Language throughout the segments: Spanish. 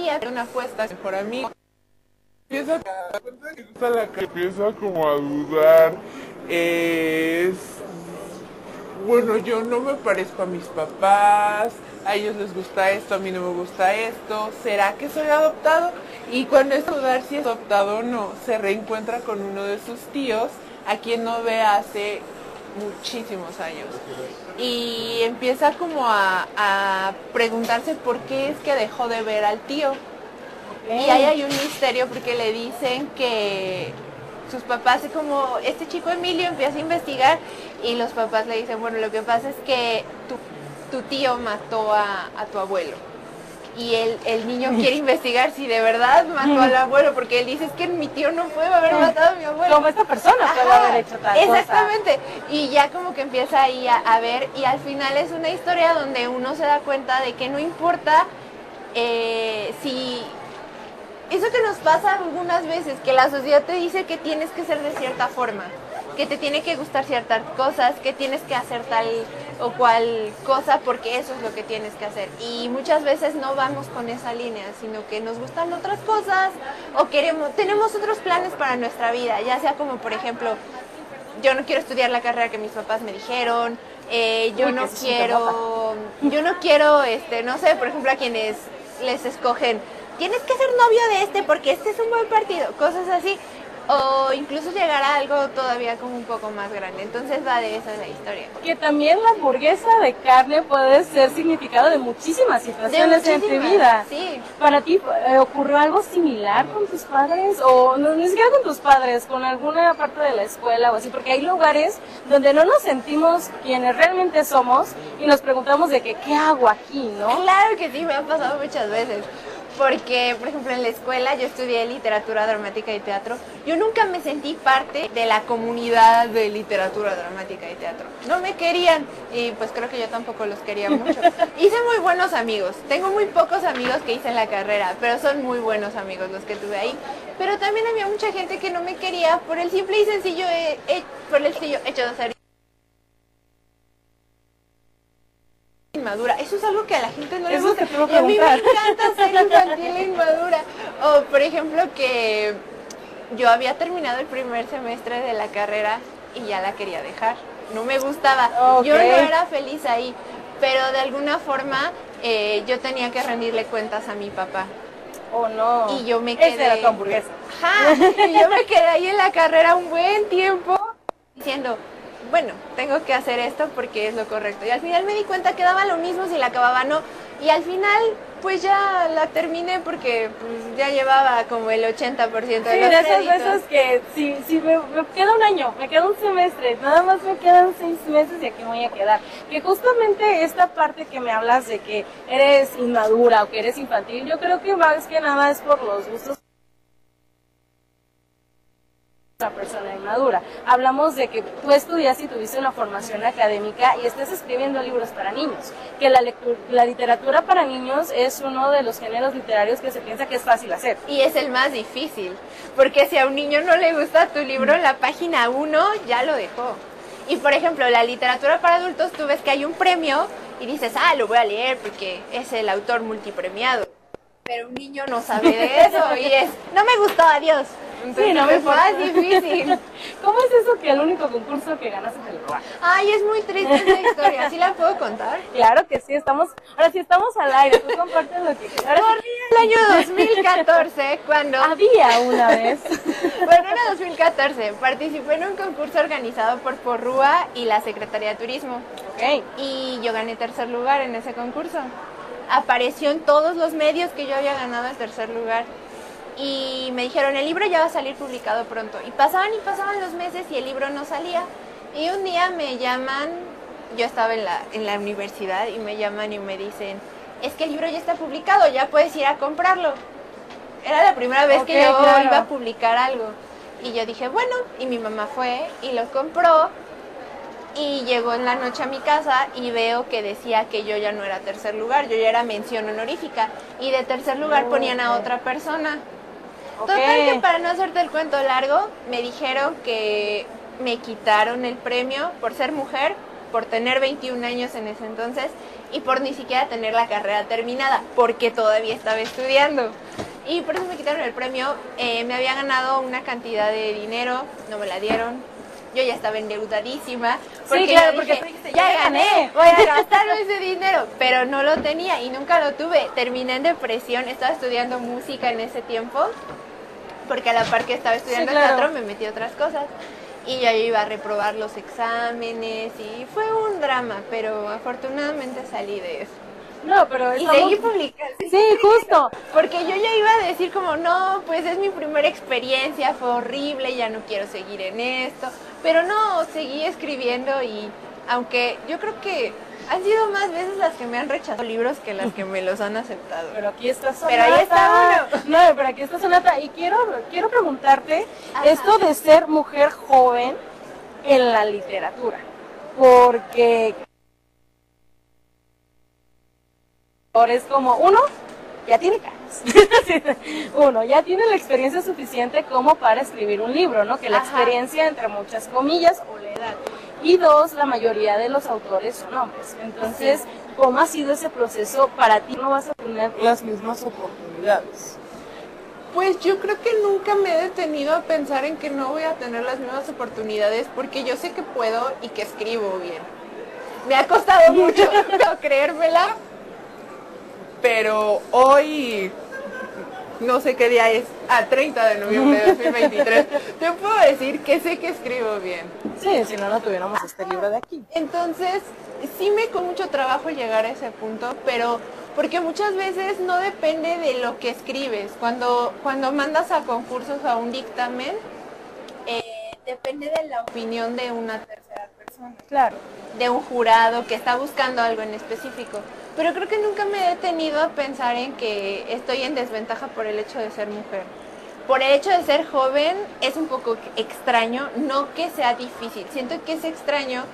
día, una apuesta, mejor amigo. Empieza a, la empieza como a dudar. Es bueno, yo no me parezco a mis papás, a ellos les gusta esto, a mí no me gusta esto, ¿será que soy adoptado? Y cuando es dudar si es adoptado o no, se reencuentra con uno de sus tíos, a quien no ve hace muchísimos años. Y empieza como a, a preguntarse por qué es que dejó de ver al tío. Y ahí hay un misterio porque le dicen que sus papás, como este chico Emilio empieza a investigar y los papás le dicen, bueno, lo que pasa es que tu, tu tío mató a, a, tu abuelo. Y el, el niño quiere investigar si de verdad mató al abuelo, porque él dice, es que mi tío no puede haber matado a mi abuelo. Como esta persona puede haber hecho tal Exactamente. Y ya como que empieza ahí a, a, ver, y al final es una historia donde uno se da cuenta de que no importa eh, si eso que nos pasa algunas veces, que la sociedad te dice que tienes que ser de cierta forma, que te tiene que gustar ciertas cosas, que tienes que hacer tal o cual cosa porque eso es lo que tienes que hacer. Y muchas veces no vamos con esa línea, sino que nos gustan otras cosas o queremos, tenemos otros planes para nuestra vida, ya sea como por ejemplo, yo no quiero estudiar la carrera que mis papás me dijeron, eh, yo Uy, no quiero, yo no quiero, este, no sé, por ejemplo a quienes les escogen tienes que ser novio de este porque este es un buen partido, cosas así. O incluso llegar a algo todavía como un poco más grande. Entonces va de eso la historia. Que también la hamburguesa de carne puede ser significado de muchísimas situaciones de muchísimas, en tu vida. Sí. ¿Para ti eh, ocurrió algo similar con tus padres? O no, ni siquiera con tus padres, con alguna parte de la escuela o así. Porque hay lugares donde no nos sentimos quienes realmente somos y nos preguntamos de que, ¿qué hago aquí? ¿no? Claro que sí, me ha pasado muchas veces porque, por ejemplo, en la escuela yo estudié literatura dramática y teatro. Yo nunca me sentí parte de la comunidad de literatura dramática y teatro. No me querían y pues creo que yo tampoco los quería mucho. hice muy buenos amigos. Tengo muy pocos amigos que hice en la carrera, pero son muy buenos amigos los que tuve ahí. Pero también había mucha gente que no me quería por el simple y sencillo, por el sencillo hecho de ser inmadura. Eso es algo que a la gente no le gusta. y a mí me encanta ser infantil e inmadura. O, por ejemplo, que yo había terminado el primer semestre de la carrera y ya la quería dejar. No me gustaba. Okay. Yo no era feliz ahí. Pero de alguna forma eh, yo tenía que rendirle cuentas a mi papá. Oh, no. Y yo me quedé... Esa era tu hamburguesa. Ajá. Y yo me quedé ahí en la carrera un buen tiempo diciendo, bueno, tengo que hacer esto porque es lo correcto. Y al final me di cuenta que daba lo mismo si la acababa no. Y al final, pues ya la terminé porque pues, ya llevaba como el 80% de sí, los de esas créditos. veces que si, si me, me, queda un año, me queda un semestre, nada más me quedan seis meses y aquí voy a quedar. Que justamente esta parte que me hablas de que eres inmadura o que eres infantil, yo creo que más que nada es por los gustos una persona inmadura. Hablamos de que tú estudias y tuviste una formación académica y estás escribiendo libros para niños, que la, lectura, la literatura para niños es uno de los géneros literarios que se piensa que es fácil hacer. Y es el más difícil, porque si a un niño no le gusta tu libro, la página 1 ya lo dejó. Y por ejemplo, la literatura para adultos, tú ves que hay un premio y dices, ah, lo voy a leer porque es el autor multipremiado. Pero un niño no sabe de eso y es, no me gustó, adiós. Entonces, sí, no me fue más difícil. ¿Cómo es eso que el único concurso que ganaste te lo robaron? Ay, es muy triste esa historia. ¿Sí la puedo contar? Claro que sí, estamos, ahora sí estamos al aire, tú compartes lo que quieras. Corría el año 2014 cuando... Había una vez. bueno, era 2014. Participé en un concurso organizado por Porrúa y la Secretaría de Turismo. Ok. Y yo gané tercer lugar en ese concurso. Apareció en todos los medios que yo había ganado el tercer lugar y me dijeron, el libro ya va a salir publicado pronto. Y pasaban y pasaban los meses y el libro no salía. Y un día me llaman, yo estaba en la, en la universidad y me llaman y me dicen, es que el libro ya está publicado, ya puedes ir a comprarlo. Era la primera vez okay, que yo claro. iba a publicar algo. Y yo dije, bueno, y mi mamá fue y lo compró. Y llegó en la noche a mi casa y veo que decía que yo ya no era tercer lugar, yo ya era mención honorífica. Y de tercer lugar Oh, ponían a otra persona. Total que para no hacerte el cuento largo, me dijeron que me quitaron el premio por ser mujer por tener 21 años en ese entonces y por ni siquiera tener la carrera terminada, porque todavía estaba estudiando. Y por eso me quitaron el premio. Eh, me había ganado una cantidad de dinero, no me la dieron. Yo ya estaba endeudadísima. Sí, claro, porque dije, ya ya gané, gané". voy a gastarme ese dinero. Pero no lo tenía y nunca lo tuve. Terminé en depresión, estaba estudiando música en ese tiempo. Porque a la par que estaba estudiando Sí, claro. teatro me metí a otras cosas. Y yo iba a reprobar los exámenes y fue un drama, pero afortunadamente salí de eso. No, pero Y estamos- seguí publicando. Sí, justo. Porque yo ya iba a decir como, no, pues es mi primera experiencia, fue horrible, ya no quiero seguir en esto. Pero no, seguí escribiendo y aunque yo creo que han sido más veces las que me han rechazado libros que las que me los han aceptado. Pero aquí está Sonata. Pero ahí está No, pero aquí está Sonata. Y quiero, quiero preguntarte Ajá. esto de ser mujer joven en la literatura. Porque es como, uno, ya tiene caras. uno, ya tiene la experiencia suficiente como para escribir un libro, ¿no? Que la Ajá. experiencia, entre muchas comillas, o la edad. Y dos, la mayoría de los autores son hombres. Entonces, ¿cómo ha sido ese proceso para ti? No vas a tener las mismas oportunidades. Pues yo creo que nunca me he detenido a pensar en que no voy a tener las mismas oportunidades porque yo sé que puedo y que escribo bien. Me ha costado mucho creérmela. Pero hoy, no sé qué día es, a 30 de noviembre de 2023, te puedo decir que sé que escribo bien. Sí, si no, no tuviéramos este libro de aquí. Entonces, sí me con mucho trabajo llegar a ese punto, pero porque muchas veces no depende de lo que escribes. Cuando, cuando mandas a concursos a un dictamen, eh, depende de la opinión de una tercera persona, Claro. de un jurado que está buscando algo en específico. Pero creo que nunca me he detenido a pensar en que estoy en desventaja por el hecho de ser mujer. Por el hecho de ser joven es un poco extraño, no que sea difícil, siento que es extraño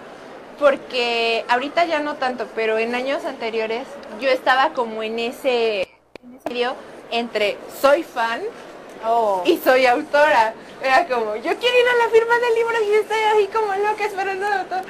porque ahorita ya no tanto, pero en años anteriores yo estaba como en ese, en ese medio entre soy fan Oh. y soy autora. Era como, yo quiero ir a la firma del libro y estoy así como loca esperando al autor.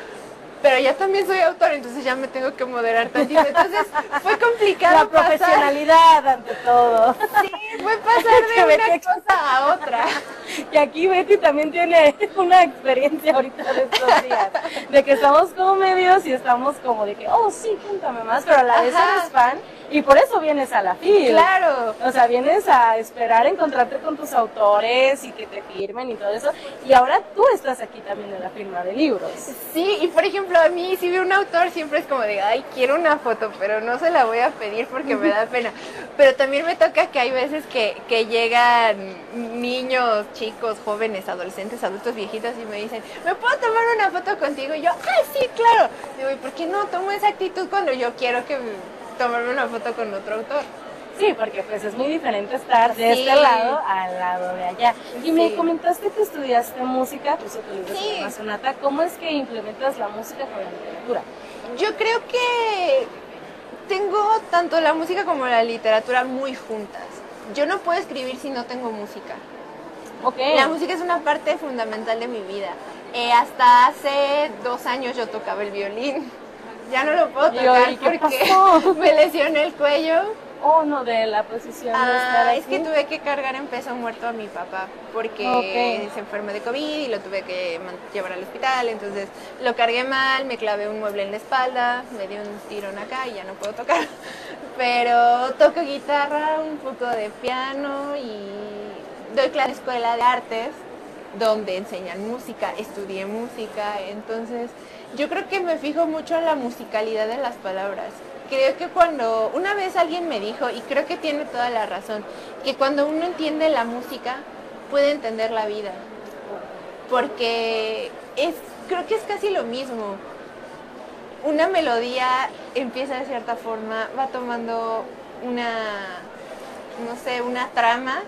Pero ya también soy autora, entonces ya me tengo que moderar tantito. Entonces fue complicado La pasar- profesionalidad ante todo. Sí, fue pasar de una cosa a otra. Y aquí Betty también tiene una experiencia ahorita de estos días. De que estamos como medios y estamos como de que, oh sí, cuéntame más, pero a la vez eres fan y por eso vienes a la FIL. Claro. O sea, vienes a esperar encontrarte con tus autores y que te firmen y todo eso. Y ahora tú estás aquí también en la firma de libros. Sí, y por ejemplo, a mí si veo un autor siempre es como de, ay, quiero una foto, pero no se la voy a pedir porque me da pena. Pero también me toca que hay veces que, que llegan niños, chicos, jóvenes, adolescentes, adultos, viejitos y me dicen, ¿me puedo tomar una foto contigo? Y yo, ay, sí, claro. Digo, ¿y por qué no tomo esa actitud cuando yo quiero que tomarme una foto con otro autor? Sí, porque pues es muy diferente estar de Sí. este lado al lado de allá. Y me Sí. comentaste que estudiaste música, pues se Sí. llama Sonata. ¿Cómo es que implementas la música con la literatura? Yo creo que tengo tanto la música como la literatura muy juntas. Yo no puedo escribir si no tengo música. Ok. La música es una parte fundamental de mi vida. Eh, hasta hace dos años yo tocaba el violín. Ya no lo puedo tocar hoy, ¿qué porque pasó? me lesioné el cuello. Oh, no, de la posición de estar Ah, aquí. es que tuve que cargar en peso muerto a mi papá porque se enfermó de COVID y lo tuve que llevar al hospital. Entonces lo cargué mal, me clavé un mueble en la espalda, me dio un tirón acá y ya no puedo tocar. Pero toco guitarra, un poco de piano y doy clase en la escuela de artes donde enseñan música, estudié música, entonces yo creo que me fijo mucho en la musicalidad de las palabras. Creo que cuando una vez alguien me dijo, y creo que tiene toda la razón, que cuando uno entiende la música, puede entender la vida. Porque es, creo que es casi lo mismo. Una melodía empieza de cierta forma, va tomando una, no sé, una trama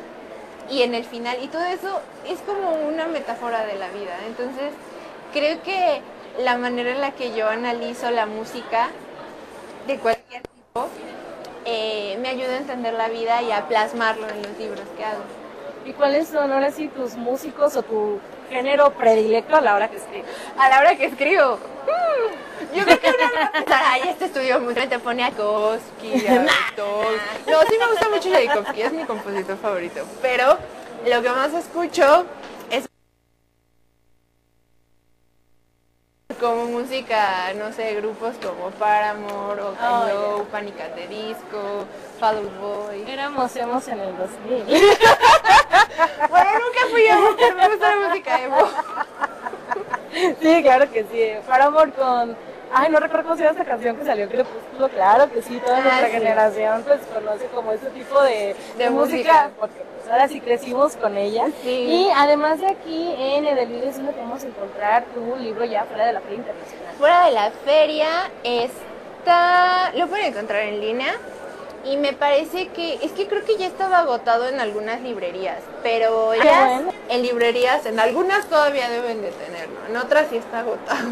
y en el final, y todo eso es como una metáfora de la vida. Entonces, creo que la manera en la que yo analizo la música de cualquier tipo eh, me ayuda a entender la vida y a plasmarlo en los libros que hago. ¿Y cuáles son ahora sí tus músicos o tu género predilecto a la hora que escribo? A la hora que escribo. Mm, Yo creo que ay, este estudio muy te pone a Koski, a Tolkien". No, sí me gusta mucho Tchaikovsky, es mi compositor favorito. Pero lo que más escucho es como música, no sé, grupos como Paramore, o Oh, Panic! at the Disco, Fall Out Boy. Éramos emos en el 2000. Bueno, nunca fui emo, pero me gusta la música emo. sí, claro que sí. Paramore con... Ay, no recuerdo cómo se llama esta canción que salió Crepúsculo. Claro que sí, toda Ah, nuestra sí. generación pues conoce como ese tipo de, De música, música. porque pues, ahora sí crecimos con ella. Sí. Y además de aquí en Edelvives sí podemos encontrar tu libro ya fuera de la Feria Internacional. Fuera de la feria está, lo pueden encontrar en línea y me parece que, es que creo que ya estaba agotado en algunas librerías, pero Qué ya bueno. en librerías, en algunas todavía deben de tenerlo, en otras sí está agotado.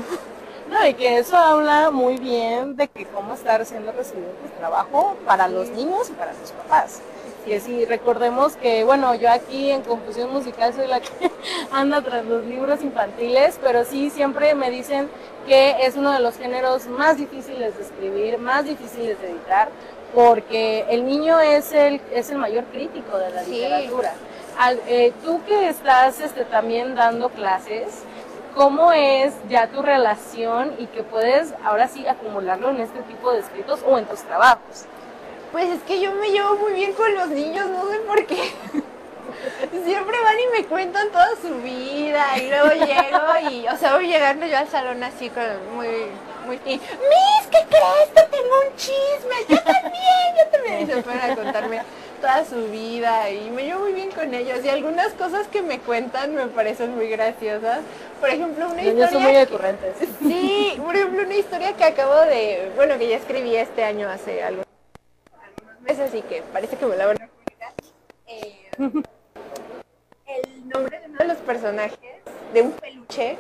No, y que eso habla muy bien de que cómo estar siendo recibido tu trabajo para los niños y para los papás. Que sí, recordemos que, bueno, yo aquí en Confusión Musical soy la que anda tras los libros infantiles, pero sí siempre me dicen que es uno de los géneros más difíciles de escribir, más difíciles de editar, porque el niño es el, es el mayor crítico de la Sí. literatura. Al- eh, tú que estás este, también dando clases, ¿cómo es ya tu relación y que puedes ahora sí acumularlo en este tipo de escritos o en tus trabajos? Pues es que yo me llevo muy bien con los niños, no sé por qué. Siempre van y me cuentan toda su vida y luego llego y, o sea, voy llegando yo al salón así con muy, muy... Y, Miss, ¿qué crees? Te tengo un chisme. Yo también, yo también. Y se ponen a contarme toda su vida y me llevo muy bien con ellos. Y algunas cosas que me cuentan me parecen muy graciosas. Por ejemplo, una Los niños son muy historia... recurrentes. Sí, por ejemplo, una historia que acabo de, bueno, que ya escribí este año hace algunos, algunos meses y que parece que me la van a publicar. Eh, el nombre de uno de los personajes de un peluche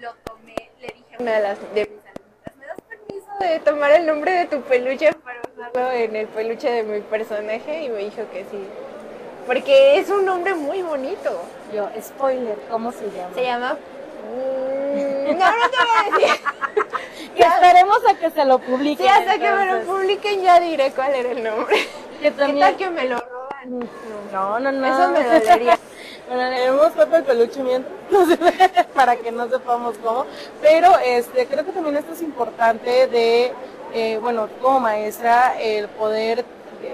lo tomé, le dije a una de las de mis alumnas, ¿me das permiso de tomar el nombre de tu peluche para en el peluche de mi personaje? Y me dijo que sí. Porque es un nombre muy bonito. Yo, spoiler, ¿cómo se llama? Se llama... Mm, no, no te voy a decir. Que esperemos a que se lo publiquen. Sí, hasta que me lo publiquen ya diré cuál era el nombre. Que ¿Qué también... tal que me lo roban? No, no, no. Eso me dolería. Bueno, leemos Pepe el peluche mientras, no para que no sepamos cómo. Pero este, creo que también esto es importante de, eh, bueno, como maestra, el poder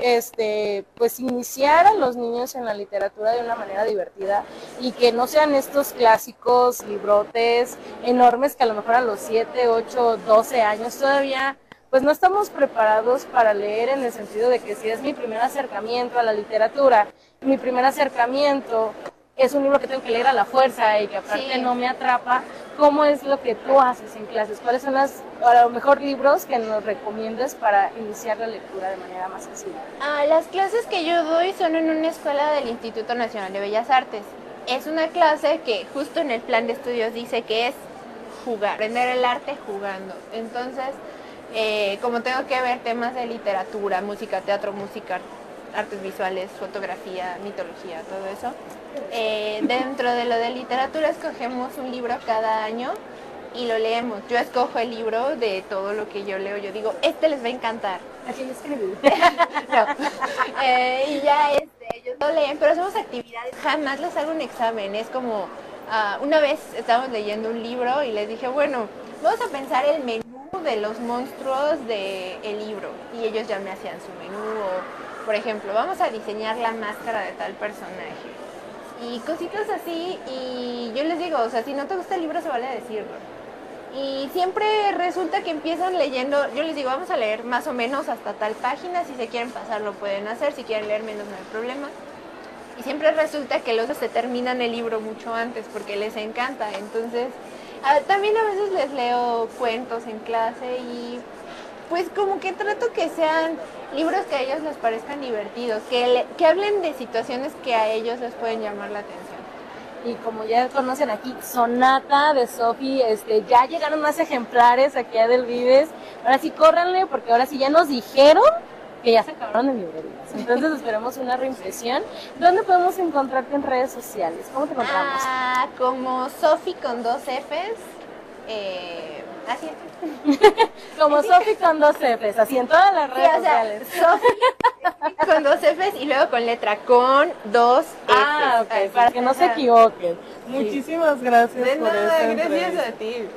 este pues iniciar a los niños en la literatura de una manera divertida y que no sean estos clásicos librotes enormes que a lo mejor a los 7, 8, 12 años todavía pues no estamos preparados para leer en el sentido de que si es mi primer acercamiento a la literatura, mi primer acercamiento es un libro que tengo que leer a la fuerza y que aparte Sí. no me atrapa, ¿cómo es lo que tú haces en clases? ¿Cuáles son las, a lo mejor, libros que nos recomiendas para iniciar la lectura de manera más sencilla? Ah, las clases que yo doy son en una escuela del Instituto Nacional de Bellas Artes. Es una clase que justo en el plan de estudios dice que es jugar, aprender el arte jugando. Entonces, eh, como tengo que ver temas de literatura, música, teatro, música, artes visuales, fotografía, mitología, todo eso, eh, dentro de lo de literatura escogemos un libro cada año y lo leemos. Yo escojo el libro de todo lo que yo leo. Yo digo, este les va a encantar. ¿A quién escribí? No. Eh, y ya este, ellos lo leen, pero hacemos actividades. Jamás les hago un examen. Es como, ah, una vez estábamos leyendo un libro y les dije, bueno, vamos a pensar el menú de los monstruos del libro. Y ellos ya me hacían su menú. O, por ejemplo, vamos a diseñar la máscara de tal personaje. Y cositas así. Y yo les digo, o sea, si no te gusta el libro, se vale decirlo. Y siempre resulta que empiezan leyendo, yo les digo, vamos a leer más o menos hasta tal página, si se quieren pasar lo pueden hacer, si quieren leer menos no hay problema. Y siempre resulta que los se terminan el libro mucho antes porque les encanta. Entonces, ah, también a veces les leo cuentos en clase y pues como que trato que sean libros que a ellos les parezcan divertidos, que, que hablen de situaciones que a ellos les pueden llamar la atención. Y como ya conocen aquí, Sonata de Sofi, este, ya llegaron más ejemplares aquí a Del Vives. Ahora sí, córranle, porque ahora sí ya nos dijeron que ya se acabaron en librerías. Entonces esperemos una reimpresión. ¿Dónde podemos encontrarte en redes sociales? ¿Cómo te encontramos? Ah, como Sofi con dos Fs. Eh, así es. Como Sofi con dos Fs, así en todas las Sí, redes o sea, sociales. Sofi con dos Fs y luego con letra con dos Fs. Ah, ok, Así. para que no se equivoquen. Muchísimas gracias De por nada, esta gracias entrevista. a ti.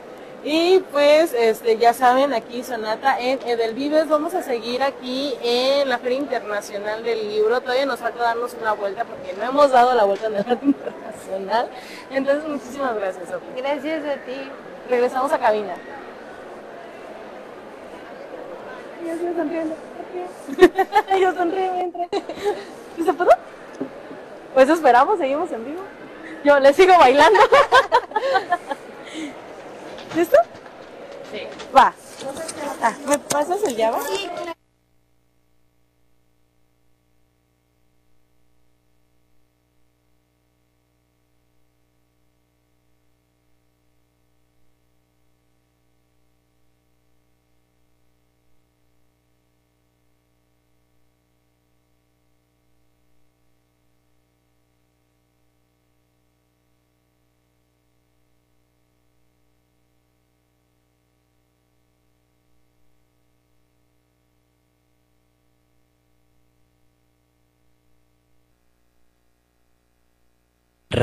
Y pues, este, ya saben, aquí Sonata en Edelvives. Vamos a seguir aquí en la Feria Internacional del Libro. Todavía nos falta darnos una vuelta porque no hemos dado la vuelta en la Feria Internacional. Entonces, muchísimas gracias, Sofi. Gracias a ti. Regresamos a cabina. Yo sigo sonriendo. Yo sonrío mientras. ¿Y se pudo? Pues esperamos, seguimos en vivo. Yo le sigo bailando. ¿Listo? Sí. Va. Ah, ¿Me pasas el llave?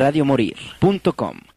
radiomorir.com.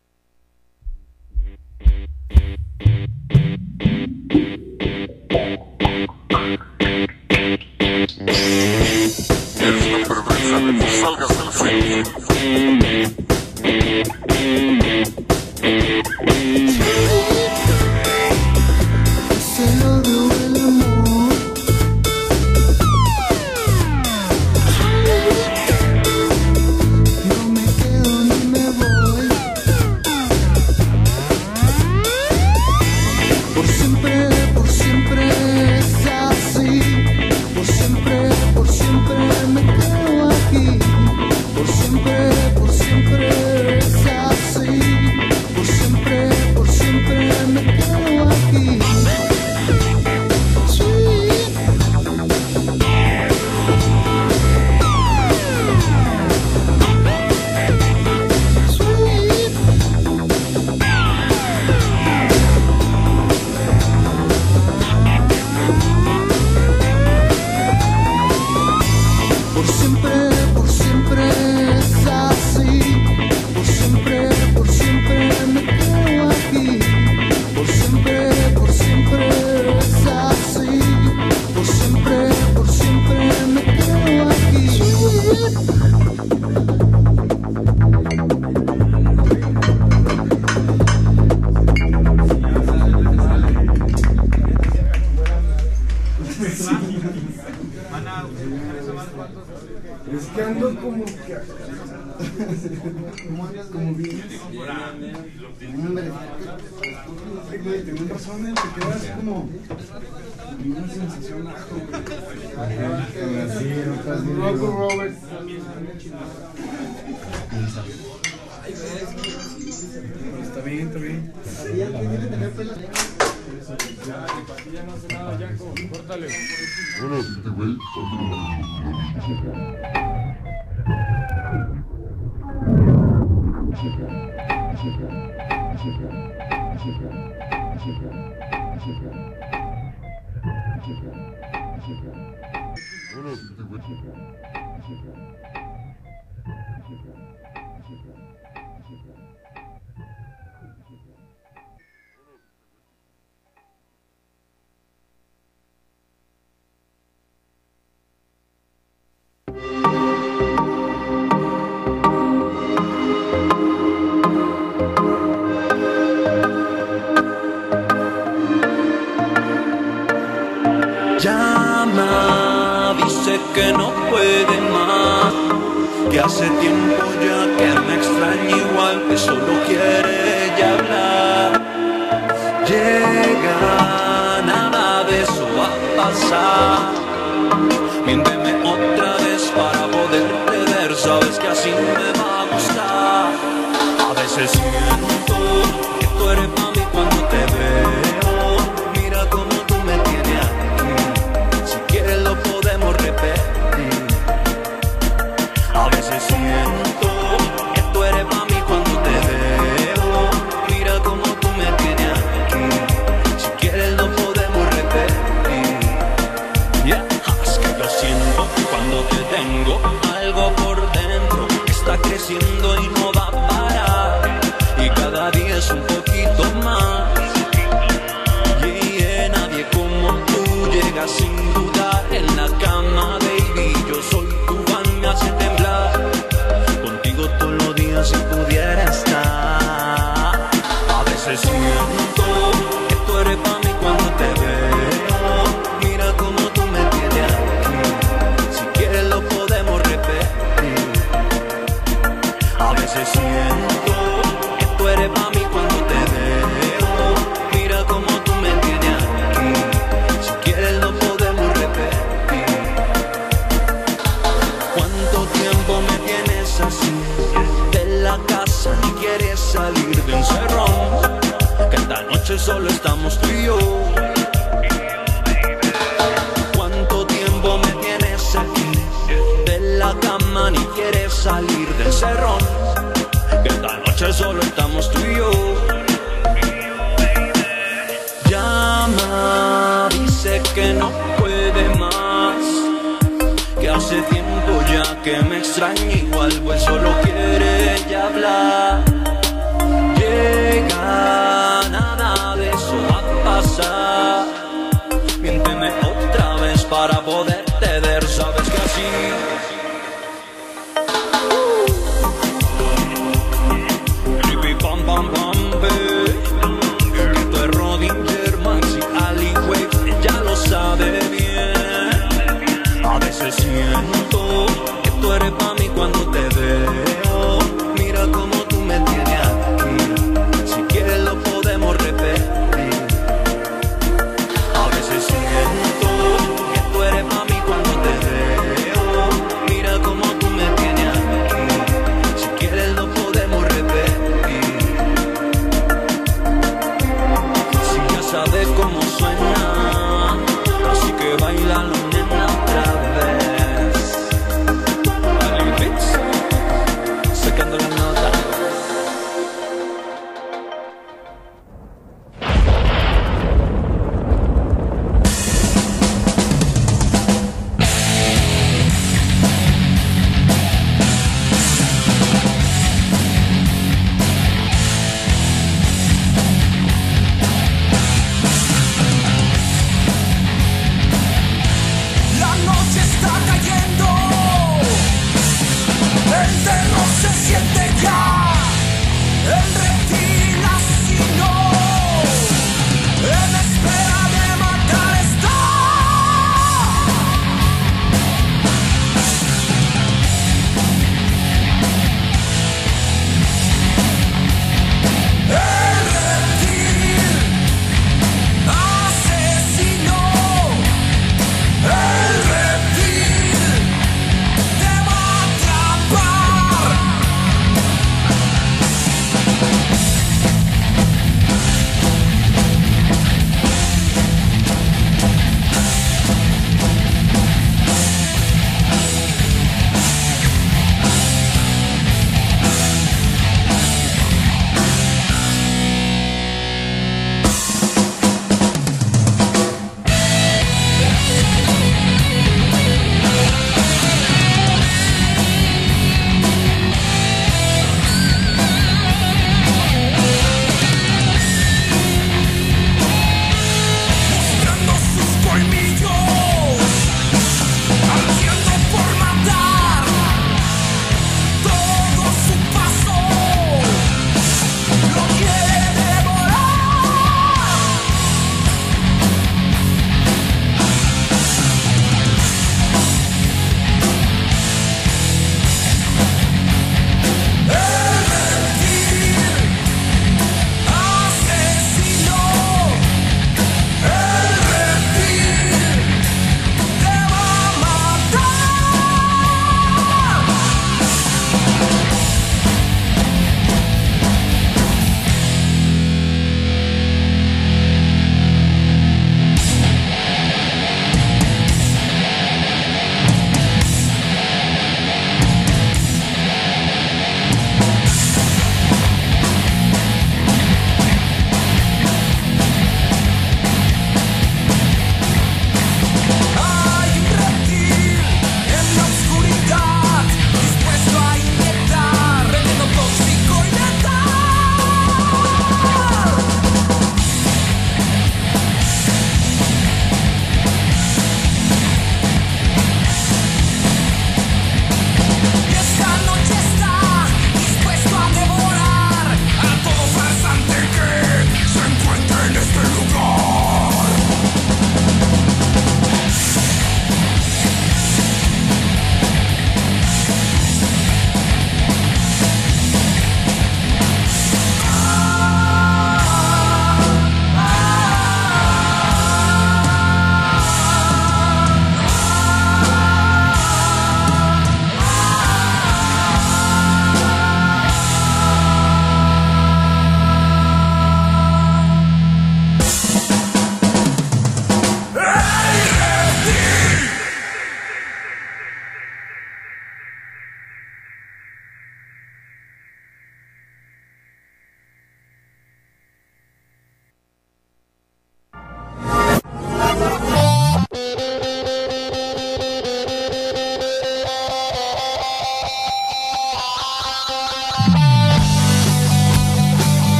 Llama, dice que no puede más, que hace tiempo ya que me extraña igual, que solo quiere ya hablar. Llega, nada de eso va a pasar. Miénteme otra vez para poderte ver, sabes que así me va a gustar. A veces siento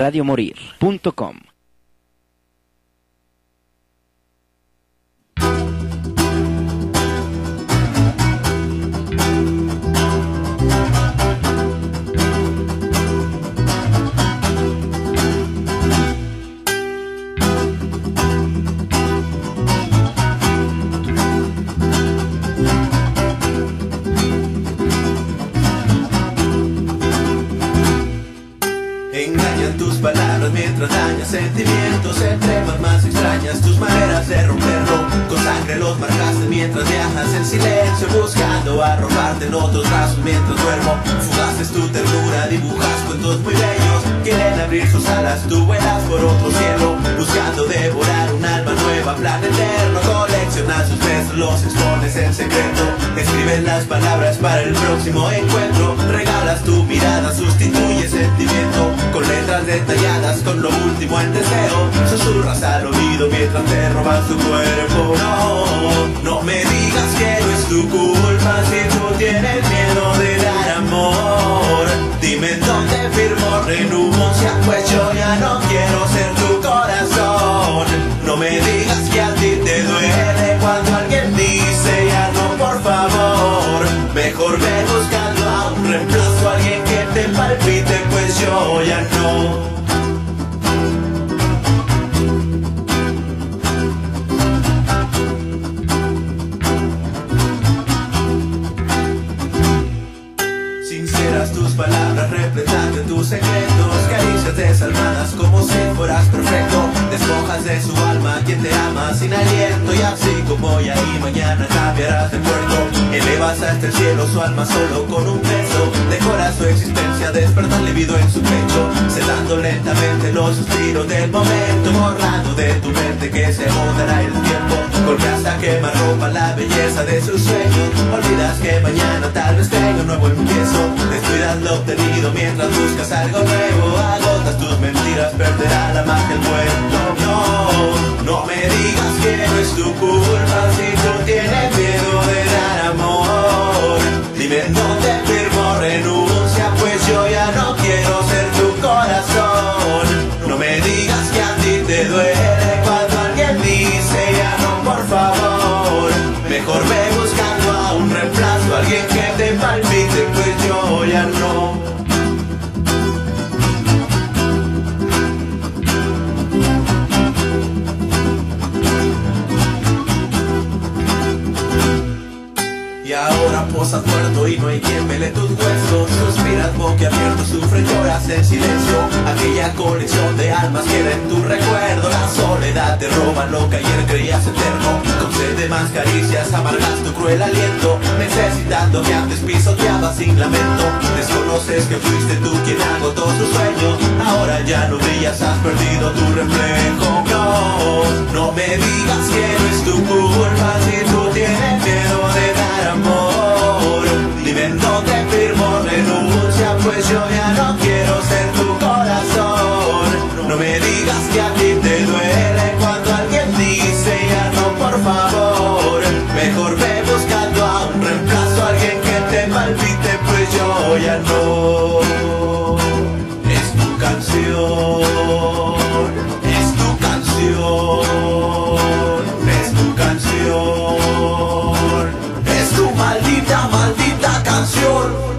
radiomorir.com a tu cuerpo. No, no me digas que no es tu culpa si tú tienes miedo de dar amor. Dime dónde firmo renuncia. Pues y no hay quien vele tus huesos. Suspiras boquiabierto, sufres, lloras en silencio. Aquella colección de almas queda en tu recuerdo. La soledad te roba lo que ayer creías eterno. Con sed de más caricias amargas tu cruel aliento. Necesitando que antes pisoteabas sin lamento. Desconoces que fuiste tú quien agotó su sueño Ahora ya no brillas, has perdido tu reflejo yo ya no quiero ser tu corazón. No me digas que a ti te duele Cuando alguien dice ya no por favor. Mejor ve buscando a un reemplazo Alguien que te palpite pues yo ya no. Es tu canción Es tu canción Es tu canción. Es tu maldita, maldita canción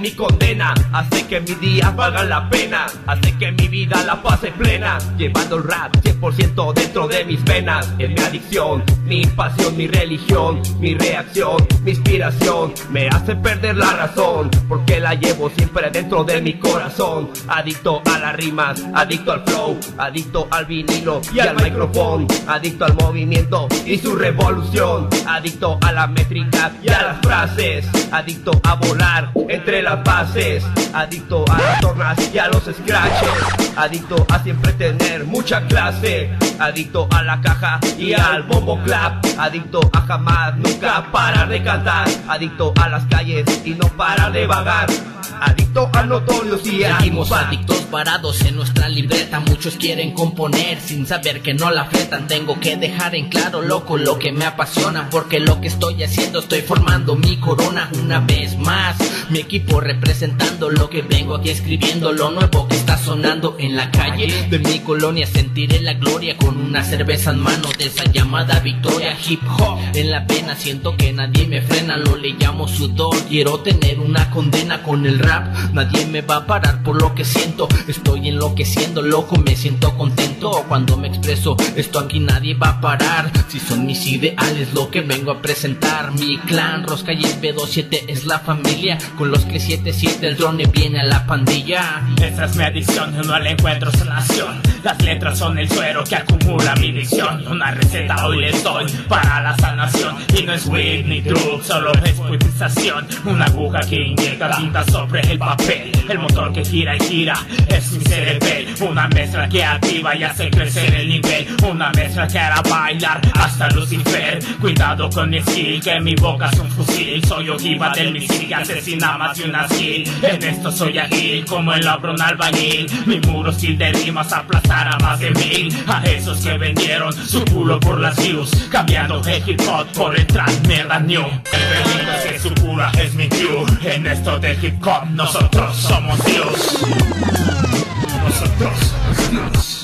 mi condena, hace que mis días valgan la pena, hace que mi vida la pase plena, llevando el rap 100% dentro de mis venas, es mi adicción, mi pasión, mi religión, mi reacción, mi inspiración, me hace perder la razón, porque la llevo siempre dentro de mi corazón, adicto a las rimas, adicto al flow, adicto al vinilo y al micrófono, adicto al movimiento y su revolución, adicto a la métrica y a las frases, adicto a volar entre las adicto a las tornas y a los scratches, adicto a siempre tener mucha clase, adicto a la caja y al bombo clap, adicto a jamás nunca parar de cantar, adicto a las calles y no parar de vagar. Adicto a notorios y a Seguimos adictos parados en nuestra libreta. Muchos quieren componer sin saber que no la fletan. Tengo que dejar en claro, loco, lo que me apasiona. Porque lo que estoy haciendo, estoy formando mi corona. Una vez más, mi equipo representando lo que vengo aquí escribiendo. Lo nuevo que está sonando en la calle de mi colonia Sentiré la gloria con una cerveza en mano De esa llamada victoria hip hop. En la pena siento que nadie me frena Lo le llamo sudor, quiero tener una condena con el rap Nadie me va a parar por lo que siento. Estoy enloqueciendo, loco, me siento contento. Cuando me expreso, esto aquí nadie va a parar. Si son mis ideales lo que vengo a presentar. Mi clan, Rosca y el B27 es la familia. Con los que 77 el drone viene a la pandilla. Esa es mi adicción, no le encuentro sanación. Las letras son el suero que acumula mi dicción. Una receta hoy les doy para la sanación. Y no es weed ni drug, solo es poetización. Una aguja que inyecta tinta sobre el papel. El motor que gira y gira es mi cerebel. Una mezcla que activa y hace crecer el nivel. Una mezcla que hará bailar hasta Lucifer. Cuidado con mi skill, que mi boca es un fusil. Soy ojiva del misil que asesina más de una skill. En esto soy ágil, como el labro un albañil. Mi muro skill de rimas aplastar a más de mil. Esos que vendieron su culo por las views. Cambiando el hip hop por el trap mierda new. El es que su cura es mi view. En esto del hip hop nosotros somos Dios. Nosotros somos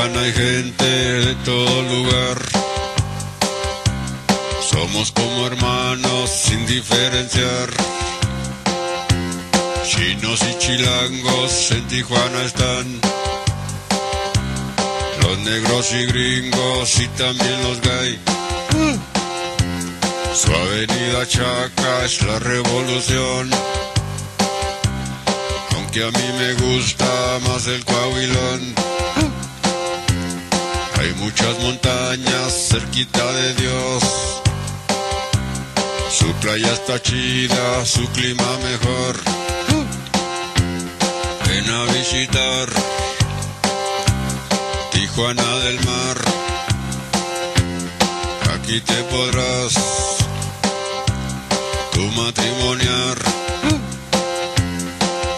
Tijuana hay gente de todo lugar. Somos como hermanos sin diferenciar. Chinos y chilangos en Tijuana están. Los negros y gringos y también los gay. Su avenida Chaca es la revolución. Aunque a mí me gusta más el Coahuilón. Hay muchas montañas cerquita de Dios. Su playa está chida, su clima mejor. Ven a visitar Tijuana del Mar. Aquí te podrás tu matrimoniar.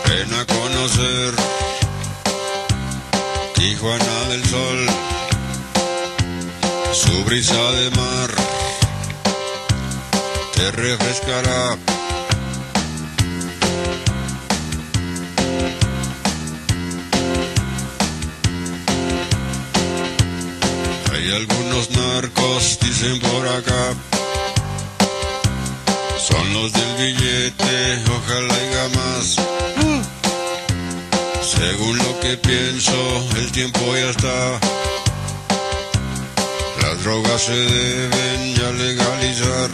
Ven a conocer Tijuana del Sol, su brisa de mar te refrescará. Hay algunos narcos, dicen por acá, son los del billete, ojalá haya más. Según lo que pienso, el tiempo ya está. Drogas se deben ya legalizar.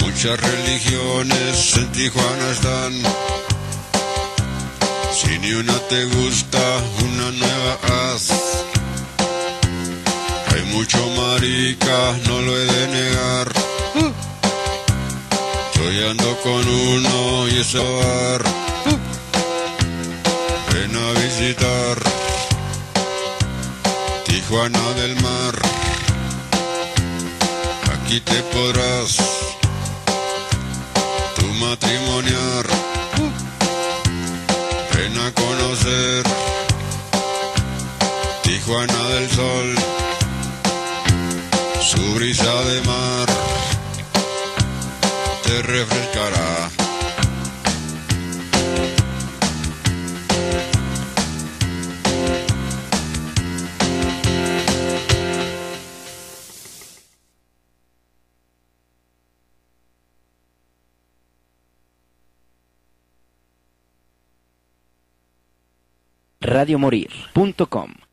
Muchas religiones en Tijuana están. Si ni una te gusta, una nueva haz. Hay mucho marica, no lo he de negar. Yo ando con uno y ese bar. Tijuana del Mar. Aquí te podrás tu matrimoniar. Ven a conocer Tijuana del Sol. Su brisa de mar te refrescará. radiomorir.com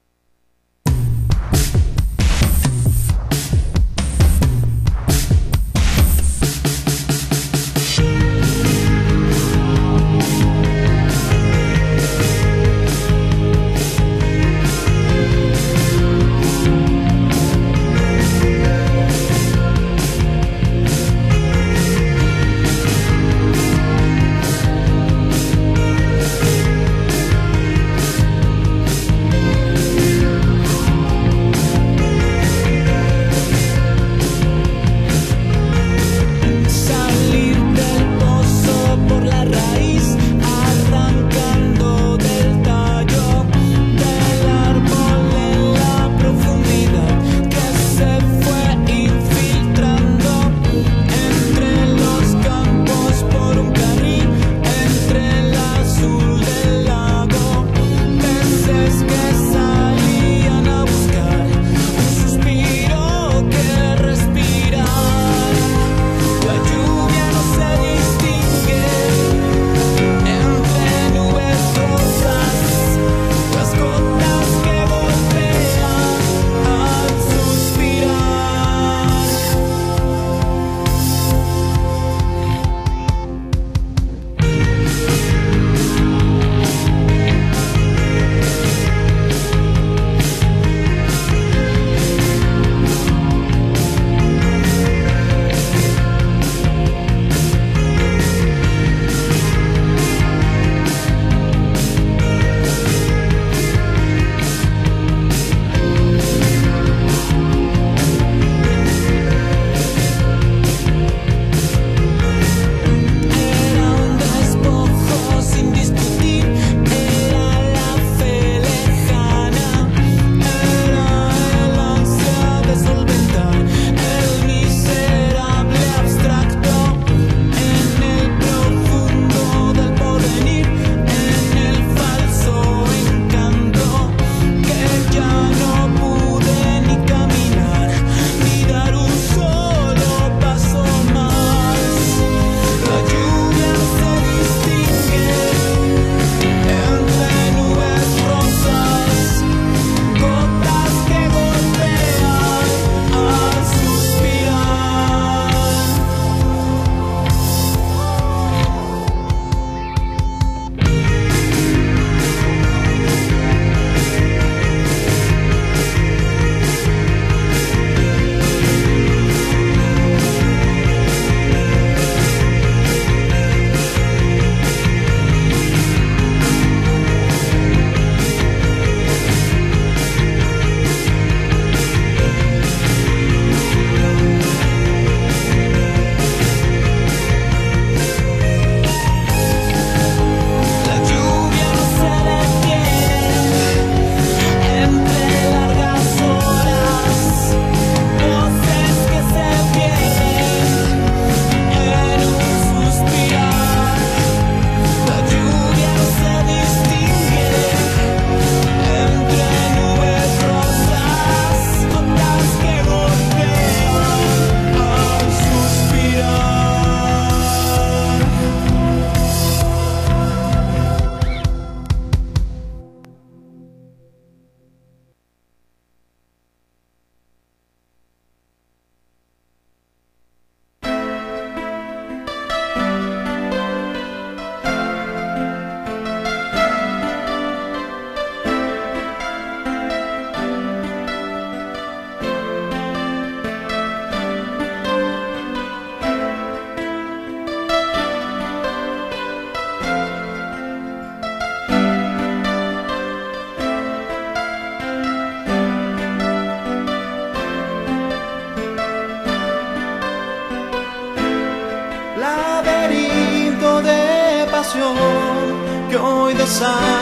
hoy